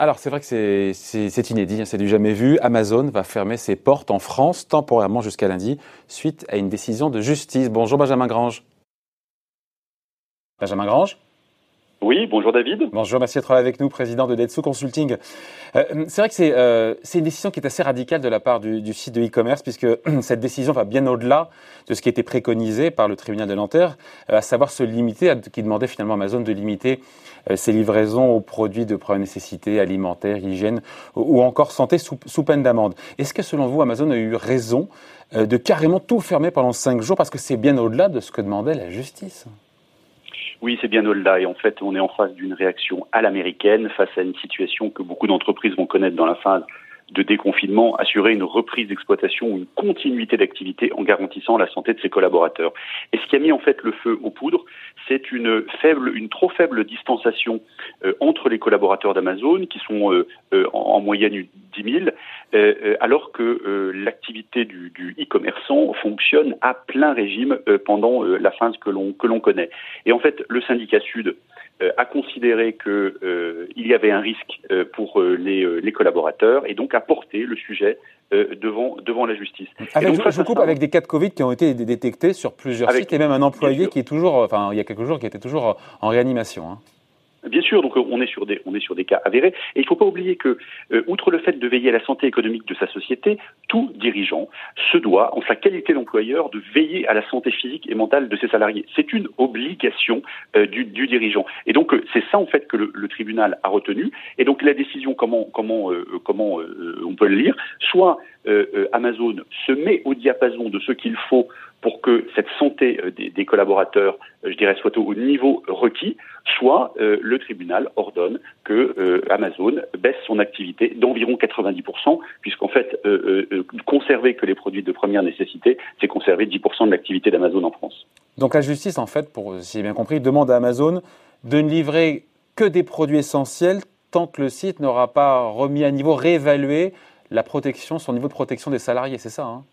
Alors c'est vrai que c'est inédit, hein, c'est du jamais vu. Amazon va fermer ses portes en France temporairement jusqu'à lundi suite à une décision de justice. Bonjour Benjamin Grange. Benjamin Grange? Oui, bonjour David. Bonjour, merci d'être avec nous, président de Detsu Consulting. Euh, c'est vrai que euh, c'est une décision qui est assez radicale de la part du, site de e-commerce, puisque cette décision va bien au-delà de ce qui était préconisé par le tribunal de Nanterre, euh, à savoir se limiter, qui demandait finalement à Amazon de limiter ses livraisons aux produits de première nécessité, alimentaire, hygiène ou encore santé sous, sous peine d'amende. Est-ce que selon vous, Amazon a eu raison de carrément tout fermer pendant cinq jours, parce que c'est bien au-delà de ce que demandait la justice? Oui, c'est bien au-delà. Et en fait, on est en face d'une réaction à l'américaine face à une situation que beaucoup d'entreprises vont connaître dans la phase de déconfinement, assurer une reprise d'exploitation ou une continuité d'activité en garantissant la santé de ses collaborateurs. Et ce qui a mis en fait le feu aux poudres, c'est une faible, une trop faible distanciation euh, entre les collaborateurs d'Amazon, qui sont euh, euh, en, moyenne 10 000, alors que l'activité du, e-commerçant fonctionne à plein régime pendant la phase que l'on que l'on connaît. Et en fait, le syndicat Sud a considéré qu'il y avait un risque pour les, les collaborateurs et donc a porté le sujet euh, devant, devant la justice. Avec, donc, je, coupe avec des cas de Covid qui ont été détectés sur plusieurs sites et même un employé qui est toujours, enfin il y a quelques jours, qui était toujours en réanimation. Hein. Bien sûr, donc on est sur des cas avérés et il ne faut pas oublier que euh, outre le fait de veiller à la santé économique de sa société, tout dirigeant se doit, en sa qualité d'employeur, de veiller à la santé physique et mentale de ses salariés. C'est une obligation euh, du, dirigeant. Et donc euh, c'est ça en fait que le, le, tribunal a retenu. Et donc la décision, comment comment comment on peut le lire, soit Amazon se met au diapason de ce qu'il faut pour que cette santé euh, des, collaborateurs, euh, je dirais, soit au, niveau requis, soit euh, le tribunal ordonne que Amazon baisse son activité d'environ 90%, puisqu'en fait, conserver que les produits de première nécessité, c'est conserver 10% de l'activité d'Amazon en France. Donc la justice, en fait, pour si j'ai bien compris, demande à Amazon de ne livrer que des produits essentiels tant que le site n'aura pas remis à niveau, réévalué la protection, son niveau de protection des salariés, c'est ça hein?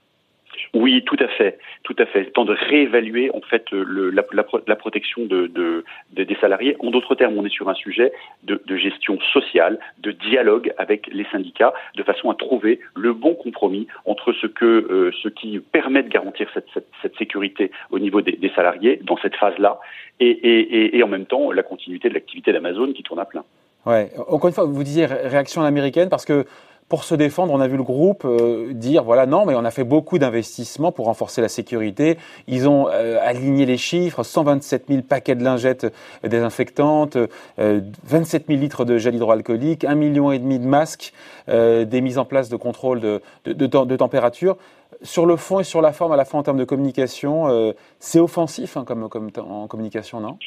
Oui, tout à fait, tout à fait. Temps de réévaluer en fait le, la, la, la, protection de, de, des salariés. En d'autres termes, on est sur un sujet de, gestion sociale, de dialogue avec les syndicats, de façon à trouver le bon compromis entre ce que euh, ce qui permet de garantir cette, cette, cette sécurité au niveau des, des salariés dans cette phase-là, et, et, et, en même temps la continuité de l'activité d'Amazon qui tourne à plein. Ouais. Encore une fois, vous disiez réaction américaine parce que pour se défendre, on a vu le groupe euh, dire voilà non, mais on a fait beaucoup d'investissements pour renforcer la sécurité. Ils ont euh, aligné les chiffres 127 000 paquets de lingettes euh, désinfectantes, 27 000 litres de gel hydroalcoolique, un million de masques, des mises en place de contrôle de, température. Sur le fond et sur la forme, à la fois en termes de communication, c'est offensif hein, comme, en communication, non?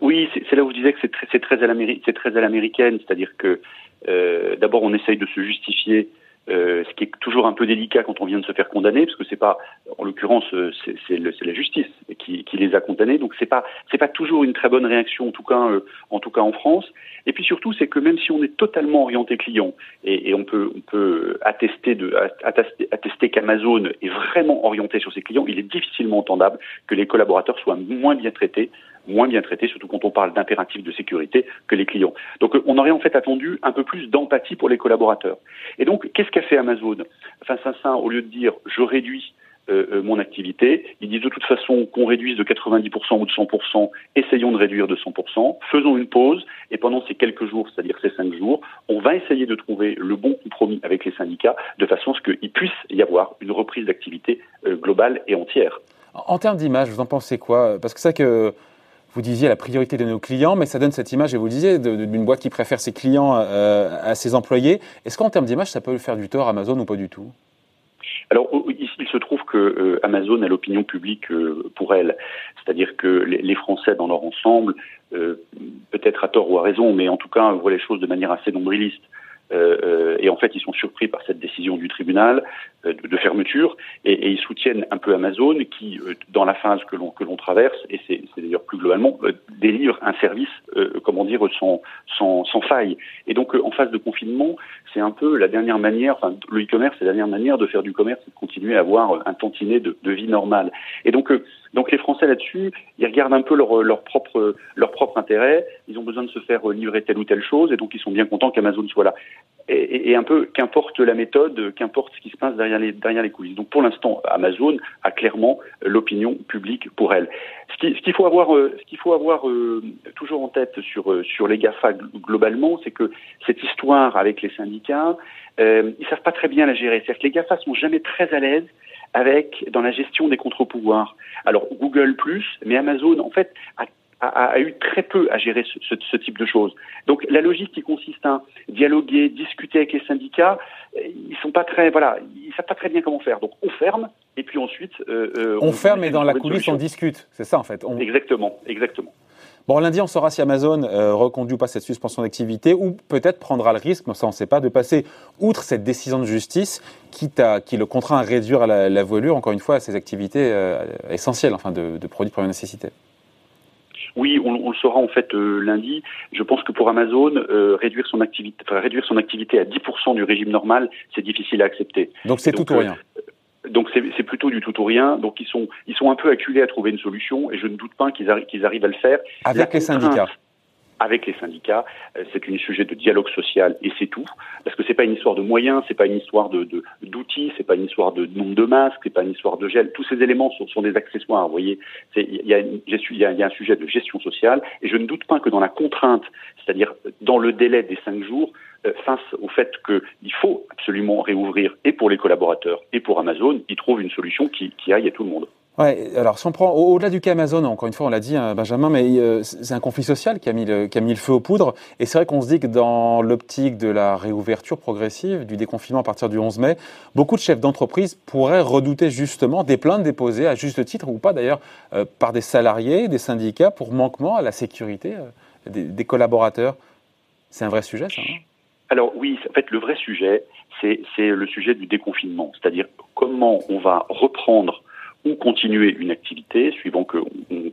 Oui, c'est là où je disais que c'est très à l'américaine, c'est-à-dire que euh, d'abord on essaye de se justifier euh, ce qui est toujours un peu délicat quand on vient de se faire condamner, parce que c'est pas, en l'occurrence, euh, c'est la justice qui, qui, les a condamnés, donc c'est pas, c'est pas toujours une très bonne réaction, en tout cas, euh, en tout cas en France. Et puis surtout, c'est que même si on est totalement orienté client, et, et on peut, on peut attester attester, attester qu'Amazon est vraiment orienté sur ses clients, il est difficilement entendable que les collaborateurs soient moins bien traités moins bien traités, surtout quand on parle d'impératifs de sécurité, que les clients. Donc on aurait en fait attendu un peu plus d'empathie pour les collaborateurs. Et donc, qu'est-ce qu'a fait Amazon? Face à ça, au lieu de dire je réduis euh, euh, mon activité. Ils disent de toute façon qu'on réduise de 90% ou de 100%, essayons de réduire de 100%, faisons une pause et pendant ces quelques jours, c'est-à-dire ces cinq jours, on va essayer de trouver le bon compromis avec les syndicats de façon à ce qu'il puisse y avoir une reprise d'activité euh, globale et entière. En, termes d'image, vous en pensez quoi? Parce que c'est que vous disiez la priorité de nos clients, mais ça donne cette image, et vous le disiez, d'une boîte qui préfère ses clients euh, à ses employés. Est-ce qu'en termes d'image, ça peut faire du tort à Amazon ou pas du tout? Alors, il se trouve que euh, Amazon a l'opinion publique euh, pour elle, c'est-à-dire que les, Français dans leur ensemble, peut-être à tort ou à raison, mais en tout cas voient les choses de manière assez nombriliste. Et en fait, ils sont surpris par cette décision du tribunal de, fermeture et, ils soutiennent un peu Amazon qui, dans la phase que l'on que l'on traverse, et c'est d'ailleurs plus globalement, délivre un service, comment dire, sans, sans, sans faille. Et donc, en phase de confinement, c'est un peu la dernière manière, enfin, le e-commerce, c'est la dernière manière de faire du commerce et de continuer à avoir un tantinet de, de vie normale. Et donc, donc les Français là-dessus, ils regardent un peu leur, leur, propre, leur propre intérêt. Ils ont besoin de se faire livrer telle ou telle chose, et donc ils sont bien contents qu'Amazon soit là. Et, et, un peu, qu'importe la méthode, qu'importe ce qui se passe derrière les, derrière les coulisses. Donc pour l'instant, Amazon a clairement l'opinion publique pour elle. Ce qu'il faut avoir, euh, ce qu'il faut avoir euh, toujours en tête sur, euh, sur les GAFA globalement, c'est que cette histoire avec les syndicats, euh, ils savent pas très bien la gérer. C'est-à-dire que les GAFA sont jamais très à l'aise avec dans la gestion des contre-pouvoirs. Alors Google plus, mais Amazon en fait a, a, a eu très peu à gérer ce, ce, ce, type de choses. Donc la logique qui consiste à dialoguer, discuter avec les syndicats, ils sont pas très voilà, ils savent pas très bien comment faire. Donc on ferme et puis ensuite euh, euh on, on, ferme et dans la coulisse on discute. C'est ça en fait. On... Exactement, exactement. Bon, lundi, on saura si Amazon euh, reconduit ou pas cette suspension d'activité ou peut-être prendra le risque, mais ça on ne sait pas, de passer outre cette décision de justice quitte à, qui le contraint à réduire la, la voilure, encore une fois, à ses activités euh, essentielles, enfin de, de, produits de première nécessité. Oui, on, on, le saura en fait euh, lundi. Je pense que pour Amazon, euh, réduire son activité, enfin, réduire son activité à 10% du régime normal, c'est difficile à accepter. Donc c'est tout ou rien. Euh, donc c'est plutôt du tout ou rien. Donc ils sont ils sont un peu acculés à trouver une solution et je ne doute pas qu'ils arri qu arrivent à le faire. Avec les syndicats avec les syndicats. Euh, c'est un sujet de dialogue social et c'est tout. Parce que c'est pas une histoire de moyens, c'est pas une histoire de d'outils, c'est pas une histoire de nombre de masques, c'est pas une histoire de gel. Tous ces éléments sont, sont des accessoires. Vous voyez, il y a, un sujet de gestion sociale et je ne doute pas que dans la contrainte, c'est-à-dire dans le délai des cinq jours, euh, face au fait qu'il faut absolument réouvrir et pour les collaborateurs et pour Amazon, ils trouvent une solution qui aille à tout le monde. Ouais, alors si on prend au-delà du cas Amazon, encore une fois, on l'a dit, hein, Benjamin, mais euh, c'est un conflit social qui a, mis le, qui a mis le feu aux poudres. Et c'est vrai qu'on se dit que dans l'optique de la réouverture progressive, du déconfinement à partir du 11 mai, beaucoup de chefs d'entreprise pourraient redouter justement des plaintes déposées à juste titre ou pas d'ailleurs euh, par des salariés, des syndicats pour manquement à la sécurité euh, des, collaborateurs. C'est un vrai sujet, ça. Alors oui, en fait, le vrai sujet, c'est le sujet du déconfinement, c'est-à-dire comment on va reprendre ou continuer une activité, suivant qu'on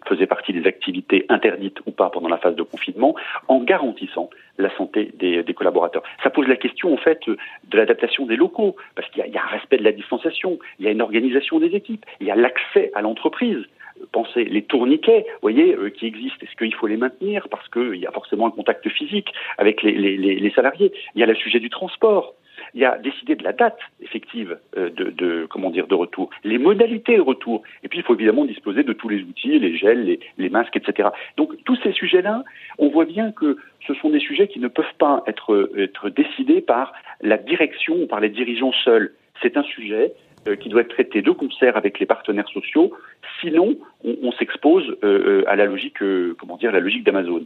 faisait partie des activités interdites ou pas pendant la phase de confinement, en garantissant la santé des, collaborateurs. Ça pose la question, en fait, de l'adaptation des locaux, parce qu'il y, y, a un respect de la distanciation, il y a une organisation des équipes, il y a l'accès à l'entreprise. Pensez les tourniquets, voyez, euh, qui existent. Est-ce qu'il faut les maintenir parce qu'il y a forcément un contact physique avec les, les, les salariés? Il y a le sujet du transport il y a décidé de la date effective euh, de, de, comment dire de retour, les modalités de retour, et puis il faut évidemment disposer de tous les outils, les gels, les, les masques, etc. Donc tous ces sujets-là, on voit bien que ce sont des sujets qui ne peuvent pas être, être décidés par la direction ou par les dirigeants seuls. C'est un sujet qui doit être traité de concert avec les partenaires sociaux. Sinon, on, s'expose euh, à la logique, euh, comment dire, la logique d'Amazon.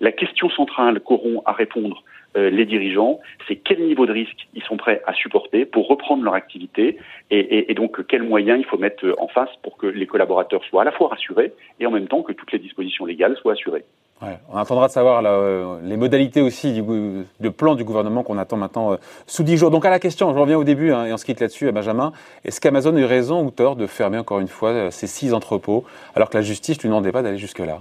La question centrale qu'auront à répondre euh, les dirigeants, c'est quel niveau de risque ils sont prêts à supporter pour reprendre leur activité et, donc quels moyens il faut mettre en face pour que les collaborateurs soient à la fois rassurés et en même temps que toutes les dispositions légales soient assurées. On attendra de savoir euh, les modalités aussi du plan du gouvernement qu'on attend maintenant euh, sous dix jours. Donc à la question, je reviens au début hein, et on se quitte là-dessus, Benjamin. Est-ce qu'Amazon a eu raison ou tort de fermer encore une fois ces six entrepôts alors que la justice lui demandait pas d'aller jusque-là?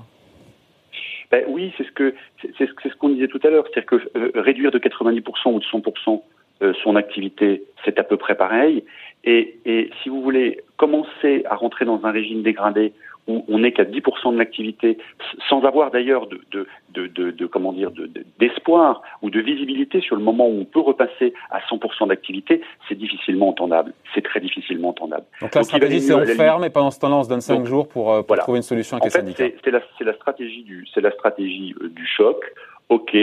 Ben oui, c'est ce que ce qu'on disait tout à l'heure, c'est-à-dire que euh, réduire de 90% ou de 100% euh, son activité, c'est à peu près pareil. Et, si vous voulez commencer à rentrer dans un régime dégradé où on n'est qu'à 10% de l'activité, sans avoir d'ailleurs de, de, de, de, de comment dire d'espoir ou de visibilité sur le moment où on peut repasser à 100% d'activité, c'est difficilement entendable. C'est très difficilement entendable. Donc la stratégie, c'est on ferme et pendant ce temps-là, on se donne 5 jours pour, euh, pour voilà. trouver une solution avec en les syndicats. C'est la, la, stratégie du, c'est la stratégie euh, du choc. Ok,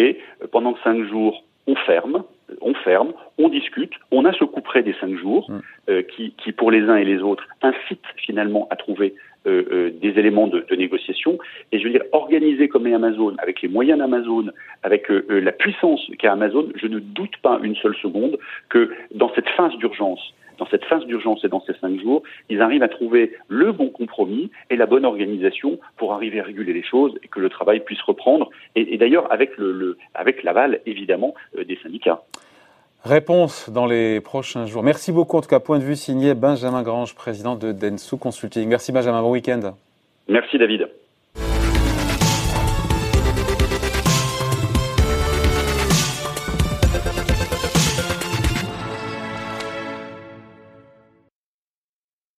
pendant 5 jours, on ferme, on ferme, on discute, on a ce coup près des cinq jours mm. euh, qui, qui, pour les uns et les autres, incite finalement à trouver euh, euh, des éléments de, de, négociation. Et je veux dire, organiser comme est Amazon, avec les moyens d'Amazon, avec euh, euh, la puissance qu'a Amazon, je ne doute pas une seule seconde que dans cette phase d'urgence, dans cette phase d'urgence et dans ces cinq jours, ils arrivent à trouver le bon compromis et la bonne organisation pour arriver à réguler les choses et que le travail puisse reprendre. Et, d'ailleurs, avec le, avec l'aval évidemment des syndicats. Réponse dans les prochains jours. Merci beaucoup. En tout cas, point de vue signé Benjamin Grange, président de Densu Consulting. Merci Benjamin. Bon week-end. Merci David.